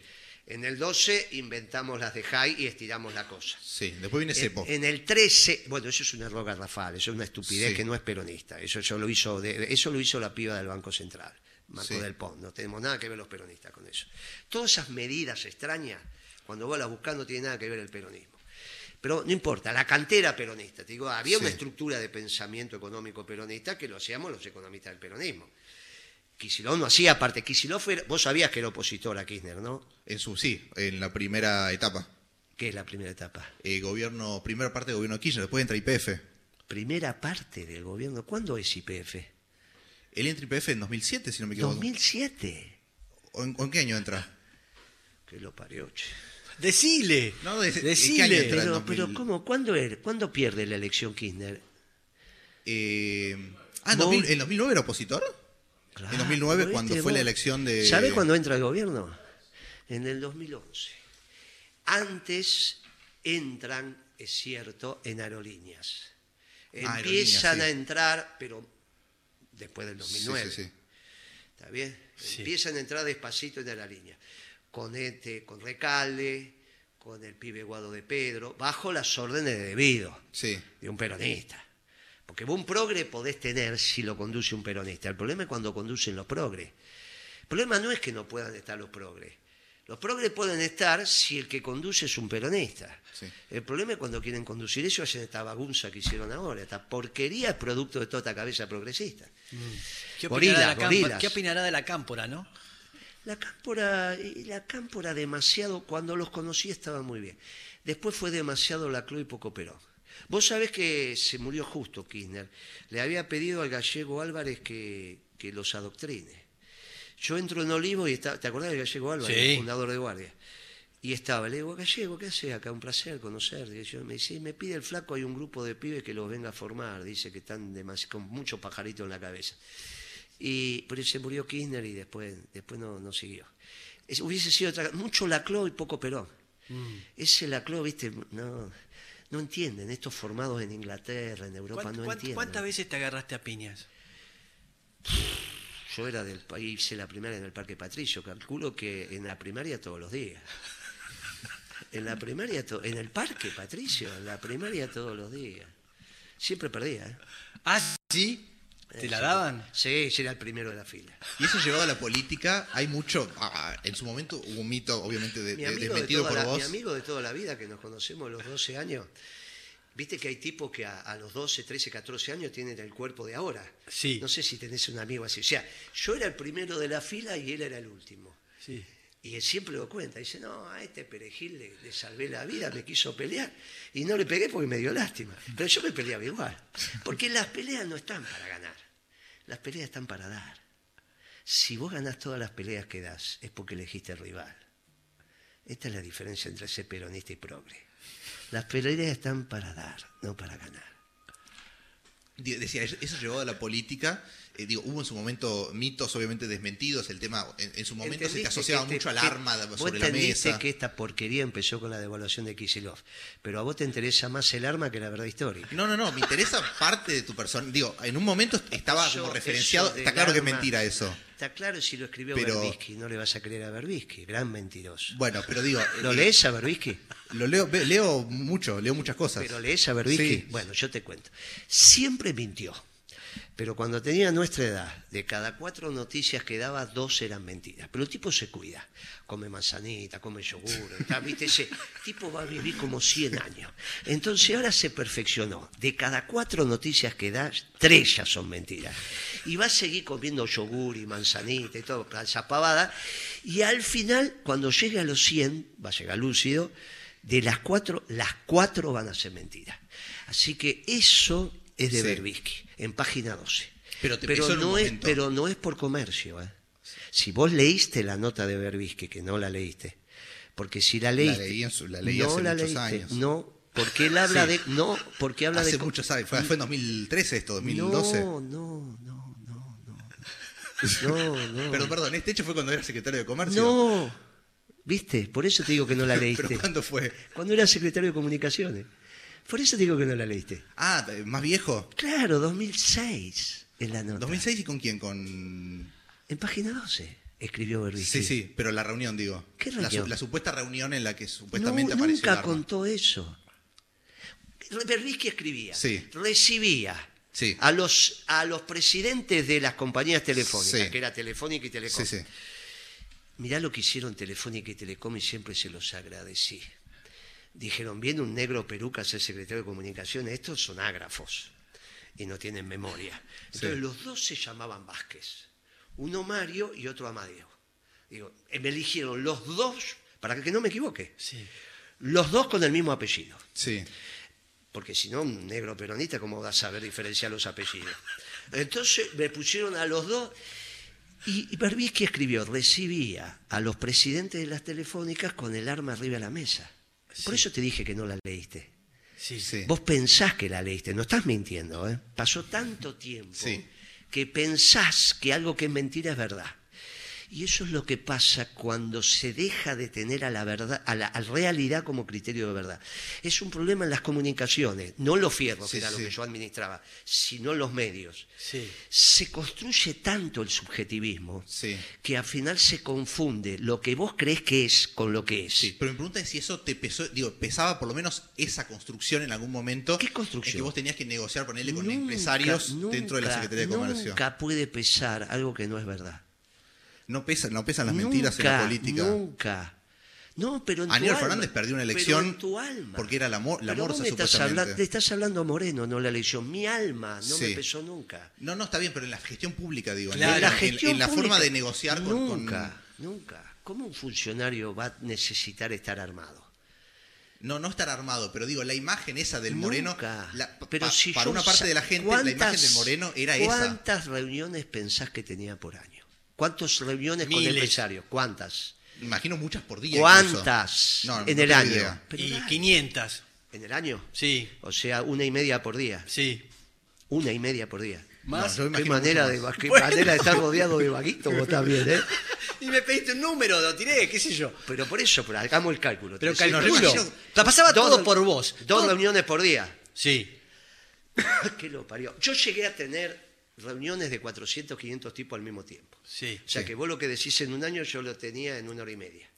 En el 12 inventamos las de JAI y estiramos la cosa. sí. Después viene Cepo. En, en el 13, bueno, eso es un error garrafal, eso es una estupidez Sí. que no es peronista. Eso, eso lo hizo de- eso lo hizo la piba del Banco Central, Marco Sí. del Pont. No tenemos nada que ver los peronistas con eso. Todas esas medidas extrañas, cuando vos las buscás, no tiene nada que ver el peronismo. Pero no importa, la cantera peronista, te digo, había una estructura de pensamiento económico peronista que lo hacíamos los economistas del peronismo. Kisilov no hacía parte. Kisilov era- vos sabías que era opositor a Kirchner, ¿no? En su, sí, en la primera etapa. ¿Qué es la primera etapa? Eh, gobierno, primera parte del gobierno de Kirchner, después entra IPF. Primera parte del gobierno. ¿Cuándo es IPF? Él entra IPF en 2007, si no me equivoco. 2007. ¿O en, o en qué año entra? Que lo parió, che. Decile. No, de- ¿en qué año Decile. entra? Pero, 2000. pero ¿cómo? ¿Cuándo, era? ¿Cuándo pierde la elección Kirchner? Eh, ah, ¿en Vos- 2000 ¿en 2009 era opositor? en 2009, ¿viste cuando fue la elección de... ¿Sabe cuándo entra el gobierno? En el 2011. Antes entran, es cierto, en aerolíneas. Ah, Empiezan aerolíneas, a entrar, pero después del Sí, 2009. sí, sí. ¿Está bien? Sí. Empiezan a entrar despacito en la línea. Con este, con Recalde, con el pibe Guado de Pedro, bajo las órdenes de debido Sí, de un peronista. Porque vos un progre podés tener si lo conduce un peronista. El problema es cuando conducen los progres. El problema no es que no puedan estar los progres. Los progres pueden estar si el que conduce es un peronista. Sí. El problema es cuando quieren conducir eso, hacen esta bagunza que hicieron ahora. Esta porquería es producto de toda esta cabeza progresista. ¿Qué Gorilas, opinará, de la cámpora, gorilas. ¿Qué opinará de la cámpora, no? La cámpora, la cámpora demasiado, cuando los conocí estaba muy bien. Después fue demasiado la y poco Perón. Vos sabés que se murió justo Kirchner. Le había pedido al gallego Álvarez que, que los adoctrine. Yo entro en Olivo y está, ¿te acordás del gallego Álvarez, Sí. fundador de Guardia? Y estaba, le digo, gallego, ¿qué haces acá? Un placer conocer. Y yo, me dice, me pide el flaco, hay un grupo de pibes que los venga a formar. Dice que están con mucho pajarito en la cabeza. Y, pero se murió Kirchner y después, después no, no siguió. Es- hubiese sido otra, mucho Laclau y poco Perón. Mm. Ese Laclau, viste, no, no entienden. Estos formados en Inglaterra, en Europa, ¿Cuánt- no entienden. ¿Cuántas veces te agarraste a piñas? Yo era del país, hice la primaria en el Parque Patricio, calculo que en la primaria todos los días. En la primaria, to- en el Parque Patricio, en la primaria todos los días. Siempre perdía, ¿eh? Ah, sí. ¿Te la daban? Sí, sí, era el primero de la fila. Y eso llevado a la política, hay mucho. ah, en su momento hubo un mito, obviamente, de, desmentido por la, vos. mi amigo de toda la vida, que nos conocemos a los 12 años, viste que hay tipos que a, a los 12, 13, 14 años tienen el cuerpo de ahora. Sí. No sé si tenés un amigo así. O sea, yo era el primero de la fila y él era el último. Sí. Y él siempre lo cuenta. Dice, no, a este perejil le, le salvé la vida, me quiso pelear. Y no le pegué porque me dio lástima. Pero yo me peleaba igual. Porque las peleas no están para ganar. Las peleas están para dar. Si vos ganás todas las peleas que das, es porque elegiste el rival. Esta es la diferencia entre ser peronista y progre. Las peleas están para dar, no para ganar. Decía, eso llevado a la política. eh, digo, hubo en su momento mitos, obviamente desmentidos. El tema, en, en su momento se te ¿Entendiste asociaba que mucho al este- arma vos sobre la mesa. que esta porquería empezó con la devaluación de Kisilov. Pero a vos te interesa más el arma que la verdad histórica. No, no, no, me interesa parte de tu persona. Digo, en un momento estaba como referenciado. Está claro que es mentira eso. Está claro si lo escribió Pero- Berbisky. No le vas a creer a Berbisky. Gran mentiroso. Bueno, pero digo. ¿Lo eh, lees a Berbisky? Lo leo, leo mucho, leo muchas cosas. ¿Pero lees a Berbisky? Sí. Bueno, yo te cuento. Siempre mintió. Pero cuando tenía nuestra edad, de cada cuatro noticias que daba, dos eran mentiras. Pero el tipo se cuida. Come manzanita, come yogur. está, ¿viste? Ese tipo va a vivir como 100 años. Entonces ahora se perfeccionó. De cada cuatro noticias que da, tres ya son mentiras. Y va a seguir comiendo yogur y manzanita y todo, esa pavada. Y al final, cuando llegue a los 100, va a llegar lúcido, de las cuatro, las cuatro van a ser mentiras. Así que eso es de Sí. Berbisky, en página 12. Pero te un no es, pero no es por comercio. ¿eh? Si vos leíste la nota de Berbisky, que no la leíste, porque si la leíste... leí su- la leí no hace la muchos leíste, años. No, porque él habla Sí. de... No, porque habla Hace de... muchos años, fue, fue en 2013 esto, 2012. No, no, no, no, no. No, no. Perdón, perdón, este hecho fue cuando era secretario de comercio. No. ¿Viste? Por eso te digo que no la leíste. ¿Pero cuándo fue? Cuando era secretario de comunicaciones. Por eso digo que no la leíste. Ah, eh, más viejo. Claro, 2006 es la nota. 2006 y con quién? Con... En página 12 escribió Berbisky. Sí, sí, pero la reunión, digo. ¿Qué reunión? la supuesta reunión en la que No, supuestamente apareció el nunca arma. contó eso. Berbisky escribía, Sí. recibía Sí. a, los, a los presidentes de las compañías telefónicas, Sí. que era Telefónica y Telecom. Sí, sí. Mirá lo que hicieron Telefónica y Telecom y siempre se los agradecí. Dijeron, viene un negro peruca a ser secretario de comunicaciones, estos son ágrafos y no tienen memoria. Entonces Sí. los dos se llamaban Vázquez, uno Mario y otro Amadeo. Digo, eh, me eligieron los dos, para que no me equivoque, Sí. los dos con el mismo apellido. Sí. Porque si no, un negro peronista, ¿cómo va a saber diferenciar los apellidos? Entonces me pusieron a los dos. Y, y Berbisky escribió, recibía a los presidentes de las telefónicas con el arma arriba de la mesa. Por Sí. eso te dije que no la leíste. Sí. Sí. Vos pensás que la leíste, no estás mintiendo, ¿eh? Pasó tanto tiempo Sí. que pensás que algo que es mentira es verdad. Y eso es lo que pasa cuando se deja de tener a la verdad, a la a realidad como criterio de verdad. Es un problema en las comunicaciones, no los fierros, Sí, que era lo que yo administraba, sino los medios. Sí. Se construye tanto el subjetivismo que al final se confunde lo que vos crees que es con lo que es. Pero mi pregunta es si eso te pesó, digo, pesaba por lo menos esa construcción en algún momento. ¿Qué construcción? En que vos tenías que negociar, ponerle con Nunca, empresarios dentro de la Secretaría de Comercio. Nunca puede pesar algo que no es verdad. No pesan, no pesan las mentiras en la política. Nunca. No, pero en tu Aníbal alma. Fernández perdió una elección en tu alma. porque era la, mo- la Pero vos morsa, me estás hablando, te estás hablando a Moreno, no la elección. Mi alma no me pesó nunca. No, no, está bien, pero en la gestión pública, digo. en Claro. la- En la en, gestión en la forma pública, de negociar con- con, Nunca, nunca. ¿Cómo un funcionario va a necesitar estar armado? No, no estar armado, pero digo, la imagen esa del Moreno, Nunca. la- pero pa- si para yo una parte de la gente, la imagen ¿cuántas- del Moreno era esa. ¿Cuántas reuniones pensás que tenía por año? ¿Cuántas reuniones con Miles. empresarios? ¿Cuántas? Imagino muchas por día. ¿Cuántas No, no en el año? idea. Y dale. 500. ¿En el año? Sí. O sea, una y media por día. Sí. Una y media por día. Más. No, Qué manera, de, qué Bueno. manera de estar rodeado de vaguitos vos también, ¿eh? Y me pediste un número, lo tiré, qué sé yo. Pero por eso, pero hagamos el cálculo. Pero calculo. La pasaba dos todo por vos. Dos Todo- reuniones por día. Sí. ¿Qué lo parió? Yo llegué a tener reuniones de 400, 500 tipos al mismo tiempo. Sí. O sea Sí. que vos lo que decís en un año yo lo tenía en una hora y media.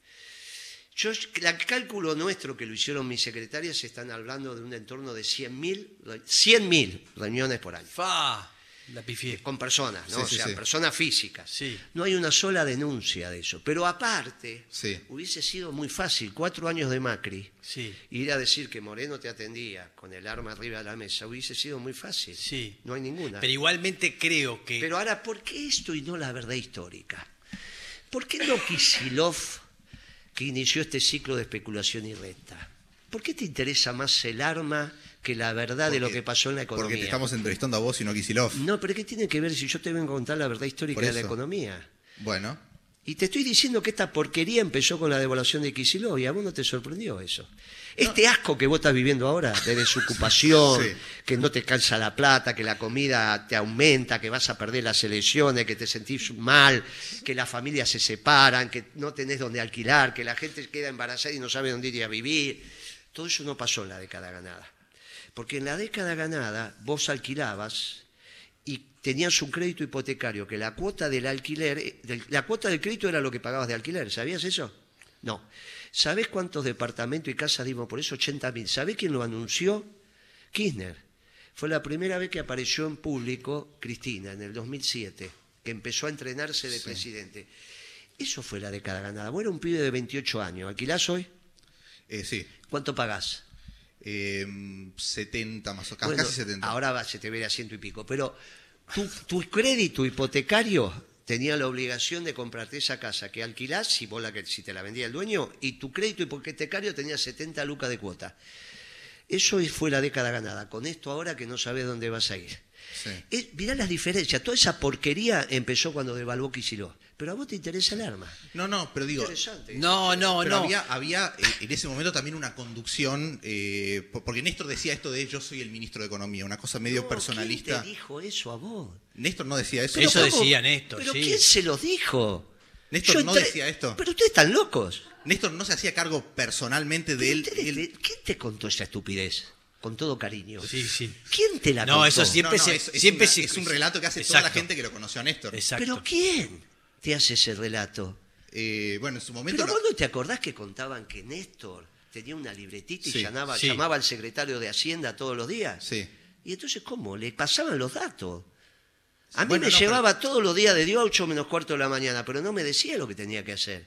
Yo, el cálculo nuestro que lo hicieron mis secretarias están hablando de un entorno de 100.000 re- 100.000 reuniones por año. Fa, la. Con personas, ¿no? Sí, o sea, sí. personas físicas. No hay una sola denuncia de eso. Pero aparte, Sí. hubiese sido muy fácil, cuatro años de Macri, Sí. ir a decir que Moreno te atendía con el arma arriba de la mesa, hubiese sido muy fácil. Sí. No hay ninguna. Pero igualmente creo que. Pero ahora, ¿por qué esto y no la verdad histórica? ¿Por qué no Kisilov, que inició este ciclo de especulación y renta? ¿Por qué te interesa más el arma que la verdad de lo que pasó en la economía? Porque te estamos entrevistando a vos y no a Kisilov. No, pero ¿qué tiene que ver si yo te vengo a contar la verdad histórica de la economía? Bueno, Y te estoy diciendo que esta porquería empezó con la devaluación de Kisilov y a vos no te sorprendió eso. Este asco que vos estás viviendo ahora, de desocupación, Sí. que no te calza la plata, que la comida te aumenta, que vas a perder las elecciones, que te sentís mal, que las familias se separan, que no tenés donde alquilar, que la gente queda embarazada y no sabe dónde ir a vivir. Todo eso no pasó en la década ganada. Porque en la década ganada vos alquilabas y tenías un crédito hipotecario que la cuota del alquiler, eh, del- la cuota del crédito era lo que pagabas de alquiler, ¿sabías eso? No. ¿Sabés cuántos departamentos y casas dimos por eso? 80.000. ¿Sabés quién lo anunció? Kirchner. Fue la primera vez que apareció en público Cristina, en el 2007, que empezó a entrenarse de presidente. Eso fue la década ganada. Vos eras un pibe de 28 años. ¿Alquilás hoy? eh, sí. ¿Cuánto pagás? Eh, 70 más o casi, Bueno, casi 70. Ahora va, se te ve a ciento y pico. Pero tu, tu crédito hipotecario tenía la obligación de comprarte esa casa que alquilás, si, vos la, que- si te la vendía el dueño, y tu crédito hipotecario tenía 70 lucas de cuota. Eso fue la década ganada. Con esto ahora que no sabes dónde vas a ir. Sí. Es- mirá las diferencias. Toda esa porquería empezó cuando devaluó Kicillof. Pero a vos te interesa el arma. No, no, pero digo, Interesante. No, no, pero no. había, había eh, en ese momento también una conducción, eh, por- porque Néstor decía esto de yo soy el ministro de Economía, una cosa medio No, personalista. ¿Quién te dijo eso a vos? Néstor no decía eso. Pero Eso ¿cómo? decía Néstor, ¿Pero sí. quién se lo dijo? Néstor no decía esto. Pero ustedes están locos. Néstor no se hacía cargo personalmente de él- ¿Quién te contó esa estupidez? Con todo cariño. Sí, sí. ¿Quién te la No, contó? eso siempre No, no, se- es, es siempre una- se- es un relato que hace toda la gente que lo conoció a Néstor. Exacto. ¿Pero quién te hace ese relato? Eh, bueno, en su momento. ¿Pero lo- vos no te acordás que contaban que Néstor tenía una libretita y Sí, llamaba, sí. llamaba al secretario de Hacienda todos los días? Sí. ¿Y entonces cómo? Le pasaban los datos. A mí Bueno, me no, llevaba todos los días de Dios a 8 menos cuarto de la mañana, pero no me decía lo que tenía que hacer.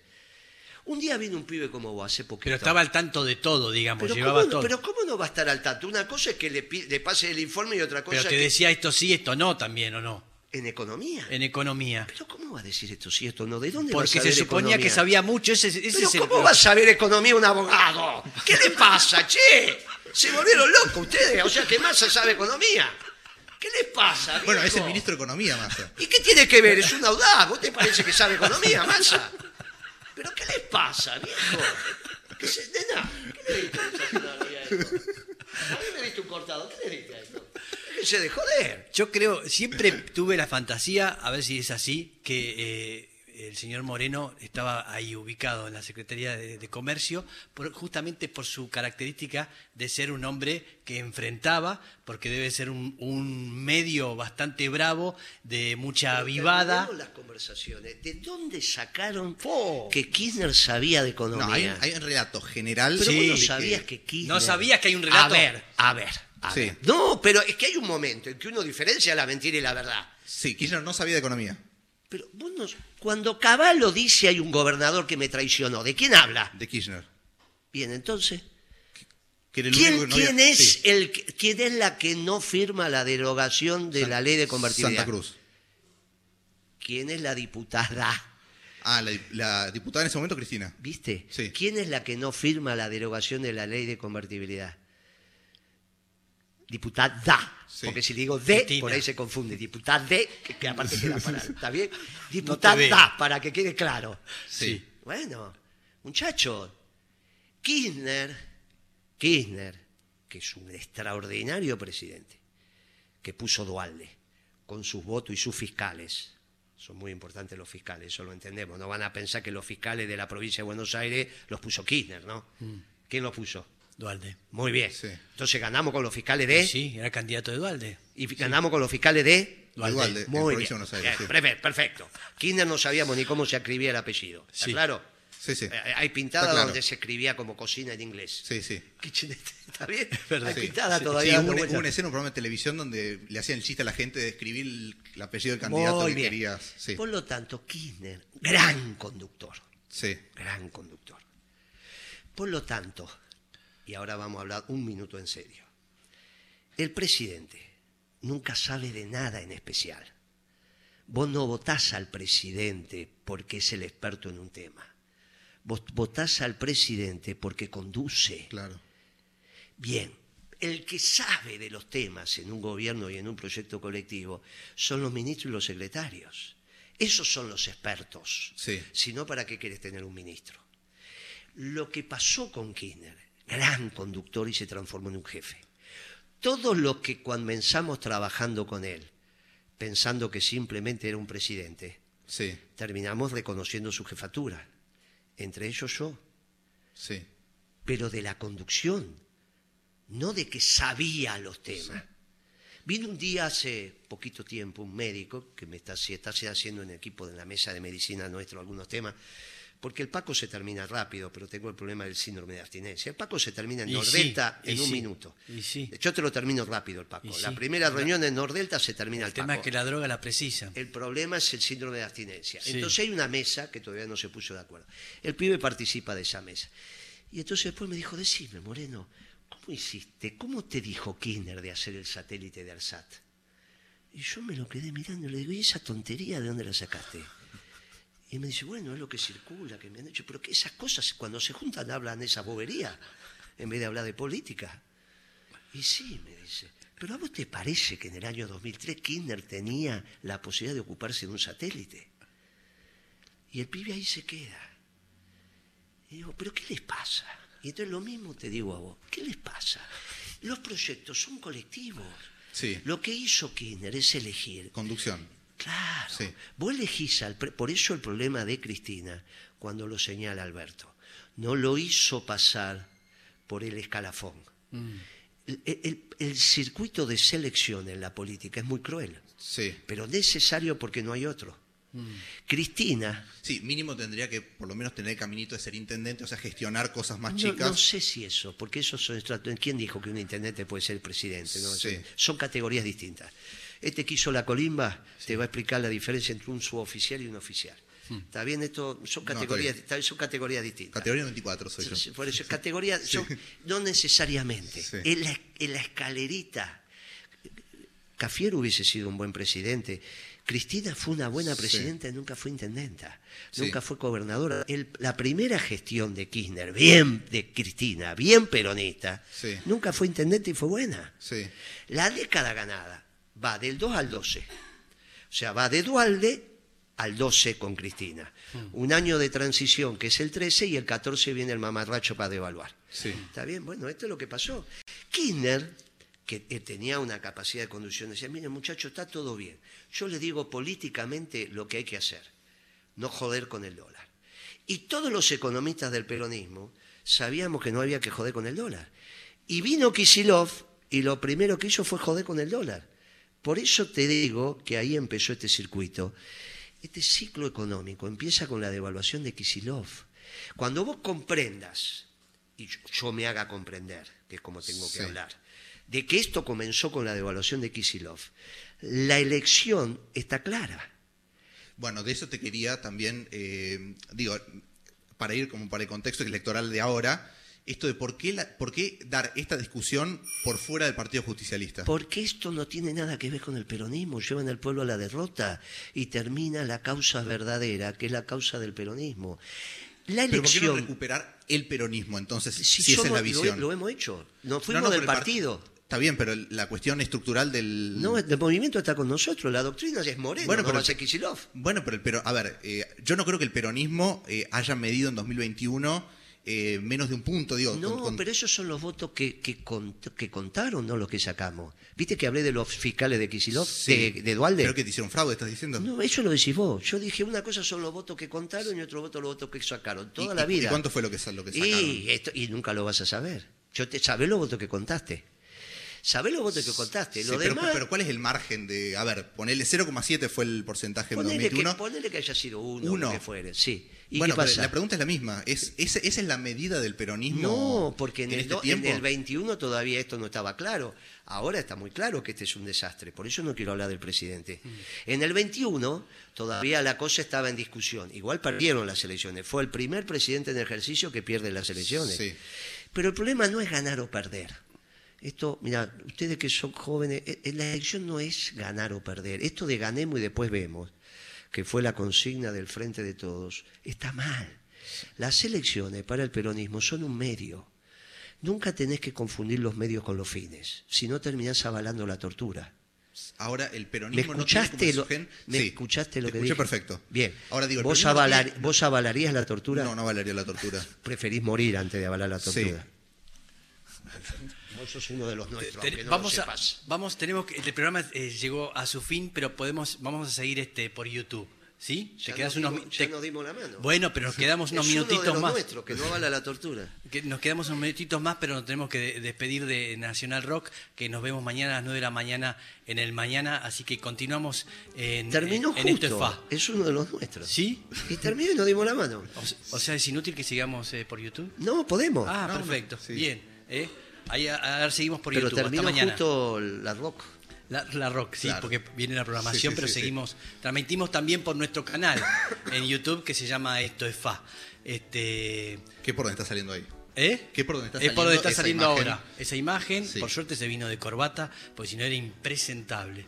Un día vino un pibe como vos, hace poquito. Pero estaba al tanto de todo, digamos, Pero llevaba ¿cómo, todo. pero ¿cómo no va a estar al tanto? Una cosa es que le, pase el informe y otra cosa Pero te que decía esto sí, esto no también, ¿o no? en economía. En economía. Pero ¿cómo va a decir esto sí, esto no? ¿De dónde va a Porque se saber suponía economía? que sabía mucho. Ese, ese Pero es el- ¿cómo va a saber economía un abogado? ¿Qué le pasa, che? Se volvieron locos ustedes, o sea que Massa sabe economía. ¿Qué les pasa? Bueno, es el ministro de Economía, Massa. ¿Y qué tiene que ver? Es un audaz. ¿Vos te parece que sabe economía, Massa? ¿Pero qué les pasa, viejo? ¿Qué se, nena, ¿qué le diste a esto? A mí me diste un cortado. ¿Qué le diste a esto? Déjense de joder. Yo creo, siempre tuve la fantasía, a ver si es así, que eh, el señor Moreno estaba ahí ubicado en la Secretaría de, de Comercio, por- justamente por su característica de ser un hombre que enfrentaba, porque debe ser un, un medio bastante bravo, de mucha Pero vivada. terminemos las conversaciones. ¿De dónde sacaron que Kirchner sabía de economía? No, hay, un- hay un relato general. Pero Sí. vos no que- sabías que Kirchner... No sabías que hay un relato. A ver, a ver, a Sí. ver. No, pero es que hay un momento en que uno diferencia la mentira y la verdad. Sí, Kirchner no sabía de economía. Pero vos no- cuando Caballo dice hay un gobernador que me traicionó, ¿de quién habla? De Kirchner. Bien, entonces, ¿quién, es sí, el, que- quién es la que no firma la derogación de San- la ley de convertibilidad? Santa Cruz. ¿Quién es la diputada? Ah, la, la diputada en ese momento, Cristina. ¿Viste? Sí. ¿Quién es la que no firma la derogación de la ley de convertibilidad? Diputada. Sí. Porque si digo de, Cristina. por ahí se confunde. Diputada de, que, que aparte queda para. ¿Está bien? Diputada, para que quede claro. Sí. Bueno, muchachos, Kirchner, Kirchner, que es un extraordinario presidente, que puso Dualde con sus votos y sus fiscales. Son muy importantes los fiscales, eso lo entendemos. No van a pensar que los fiscales de la provincia de Buenos Aires los puso Kirchner, ¿no? ¿Quién los puso? Dualde. Muy bien. Sí. Entonces ganamos con los fiscales de... Sí, era candidato de Dualde. Y ganamos con los fiscales de... Dualde. Dualde, Muy bien. Aires. perfecto. Kirchner no sabíamos ni cómo se escribía el apellido. ¿Está Sí. claro? Sí, sí. Eh, Hay claro. donde se escribía como cocina en inglés. Sí, sí. ¿Está bien? Hay Sí, todavía. hubo, hubo una escena, un programa de televisión donde le hacían el chiste a la gente de escribir el, el apellido del candidato Muy que bien. querías. Por lo tanto, Kirchner, gran conductor. sí. gran conductor. Por lo tanto, y ahora vamos a hablar un minuto en serio, el presidente nunca sabe de nada en especial. Vos no votás al presidente porque es el experto en un tema. Vos votás al presidente porque conduce. Claro. Bien, el que sabe de los temas en un gobierno y en un proyecto colectivo son los ministros y los secretarios. Esos son los expertos. Sí. Si no, ¿para qué quieres tener un ministro? Lo que pasó con Kirchner, gran conductor y se transformó en un jefe. Todos los que comenzamos trabajando con él, pensando que simplemente era un presidente, Sí, terminamos reconociendo su jefatura. Entre ellos yo sí. pero de la conducción, no de que sabía los temas. Vino un día hace poquito tiempo un médico que me está, está haciendo en el equipo de la mesa de medicina nuestro algunos temas, porque el Paco se termina rápido, pero tengo el problema del síndrome de abstinencia. El Paco se termina en Y Nordelta sí, en un sí, minuto. y sí. Yo te lo termino rápido el Paco. La primera reunión en Nordelta se termina el, El tema es que la droga la precisa. El problema es el síndrome de abstinencia. Entonces hay una mesa que todavía no se puso de acuerdo. El pibe participa de esa mesa. Y entonces después me dijo, decime, Moreno, ¿cómo hiciste? ¿Cómo te dijo Kirchner de hacer el satélite de ARSAT? Y yo me lo quedé mirando y le digo, ¿y esa tontería de dónde la sacaste? Y me dice, bueno, es lo que circula, que me han dicho, pero que esas cosas cuando se juntan hablan esa bobería, en vez de hablar de política. Y sí, me dice, pero a vos te parece que en el año 2003 Kirchner tenía la posibilidad de ocuparse de un satélite. Y el pibe ahí se queda. Y digo, pero ¿qué les pasa? Y entonces lo mismo te digo a vos, ¿qué les pasa? Los proyectos son colectivos. Sí. Lo que hizo Kirchner es elegir Conducción. Claro. Sí. Vos elegís al pre- Por eso el problema de Cristina, cuando lo señala Alberto, no lo hizo pasar por el escalafón. Mm. El, el- el circuito de selección en la política es muy cruel, Sí. pero necesario porque no hay otro. Cristina, Sí, mínimo tendría que por lo menos tener el caminito de ser intendente, o sea, gestionar cosas más no, chicas. no sé si eso, porque eso son ¿Quién dijo que un intendente puede ser presidente? No, Sí. son- Son categorías distintas. Este que hizo la colimba te va a explicar la diferencia entre un suboficial y un oficial. ¿Está bien? Esto son Hmm. No, categorías, bien. está- son categorías distintas. Categoría 24 soy yo. Sí, Por eso, categorías, son- no necesariamente. Sí. En, la, en la escalerita, Cafiero hubiese sido un buen presidente. Cristina fue una buena Sí. presidenta y nunca fue intendenta. Sí. Nunca fue gobernadora. El- la primera gestión de Kirchner, bien de Cristina, bien peronista, Sí. nunca fue intendente y fue buena. Sí. La década ganada va del 2 al 12. O sea, va de Dualde al 12 con Cristina. Un año de transición que es el 13 y el 14 viene el mamarracho para devaluar. Sí. ¿Está bien? Bueno, esto es lo que pasó. Kirchner, que eh, tenía una capacidad de conducción, decía, mire muchacho, está todo bien. Yo le digo políticamente lo que hay que hacer, no joder con el dólar. Y todos los economistas del peronismo sabíamos que no había que joder con el dólar. Y vino Kisilov y lo primero que hizo fue joder con el dólar. Por eso te digo que ahí empezó este circuito. Este ciclo económico empieza con la devaluación de Kisilov. Cuando vos comprendas, y yo, yo me haga comprender, que es como tengo que Sí. hablar, de que esto comenzó con la devaluación de Kisilov, la elección está clara. Bueno, de eso te quería también, eh, digo, para ir como para el contexto electoral de ahora, esto de por qué, la- por qué dar esta discusión por fuera del Partido Justicialista. Porque esto no tiene nada que ver con el peronismo, llevan al pueblo a la derrota y termina la causa verdadera, que es la causa del peronismo. La Pero ¿por qué no elección... recuperar el peronismo entonces, si, si esa es la lo- visión? Lo, hemos hecho, nos No, fuimos no, del partido. Está bien, pero la cuestión estructural del... No, el movimiento está con nosotros, la doctrina es Moreno, Bueno, no pero- va a ser Kicillof. Bueno, pero, pero a ver, eh, yo no creo que el peronismo eh, haya medido en 2021 eh, menos de un punto, digo. No, con- con- pero esos son los votos que, que, cont- que contaron, no los que sacamos. ¿Viste que hablé de los fiscales de Kicillof, Sí. de, de Dualde? Creo que te hicieron fraude, estás diciendo. No, eso lo decís vos. Yo dije, una cosa son los votos que contaron y otro voto los votos que sacaron. Toda ¿Y- la vida. ¿Y cuánto fue lo que, lo que sacaron? Y, esto- y nunca lo vas a saber. Yo te sabés los votos que contaste. sabés los votos que contaste. Sí, Lo pero, demás, pero ¿cuál es el margen de.? A ver, ponele 0,7 fue el porcentaje en ponele, que, 2021. ponele que haya sido uno, Uno. lo que fuere. Sí. ¿Y bueno, qué pero pasa? la pregunta es la misma. ¿Es, ese- ¿Esa es la medida del peronismo? No, porque en, el, este do- en tiempo? el 21 todavía esto no estaba claro. Ahora está muy claro que este es un desastre. Por eso no quiero hablar del presidente. Mm. En el 21 todavía la cosa estaba en discusión. Igual perdieron las elecciones. Fue el primer presidente en ejercicio que pierde las elecciones. Sí. Pero el problema no es ganar o perder. Esto, mira, ustedes que son jóvenes, eh, eh, la elección no es ganar o perder. Esto de ganemos y después vemos, que fue la consigna del Frente de Todos, está mal. Las elecciones para el peronismo son un medio. Nunca tenés que confundir los medios con los fines, si no terminás avalando la tortura. Ahora el ¿Me peronismo escuchaste, no tiene lo, como gen- ¿me Sí, escuchaste lo te que escuché dije? perfecto. Bien. Ahora digo, ¿Vos, no avalar- tiene- ¿Vos avalarías la tortura? No, no valería la tortura. Preferís morir antes de avalar la Sí. tortura. Vos sos uno de los nuestros, Te- no vamos lo a, sepas. vamos, tenemos que, el programa eh, llegó a su fin, pero podemos, vamos a seguir este por YouTube, ¿sí? Ya, quedás nos, unos dimos, mi- ya te- nos dimos la mano. Bueno, pero nos quedamos unos es uno minutitos de los más. nuestros, que no avala la tortura. Que nos quedamos unos minutitos más, pero nos tenemos que de- despedir de Nacional Rock, que nos vemos mañana a las 9 de la mañana en el mañana, así que continuamos en, Terminó en Esto es justo. Fa. Es uno de los nuestros. ¿Sí? Y terminó y nos dimos la mano. O, se- o sea, es inútil que sigamos eh, por YouTube. No, podemos. Ah, No, no, perfecto. sí. Bien. ¿eh? Ahí a, a ver, seguimos por pero YouTube. Terminó mañana. justo la rock. La, la rock, sí, Claro. porque viene la programación, Sí, sí, pero sí, seguimos, transmitimos también por nuestro canal en YouTube que se llama Esto es Fa. Este, ¿Qué por dónde está saliendo ahí? ¿Eh? ¿Qué por dónde está es por donde saliendo está saliendo imagen? ahora. Esa imagen, por suerte se vino de corbata, porque si no era impresentable.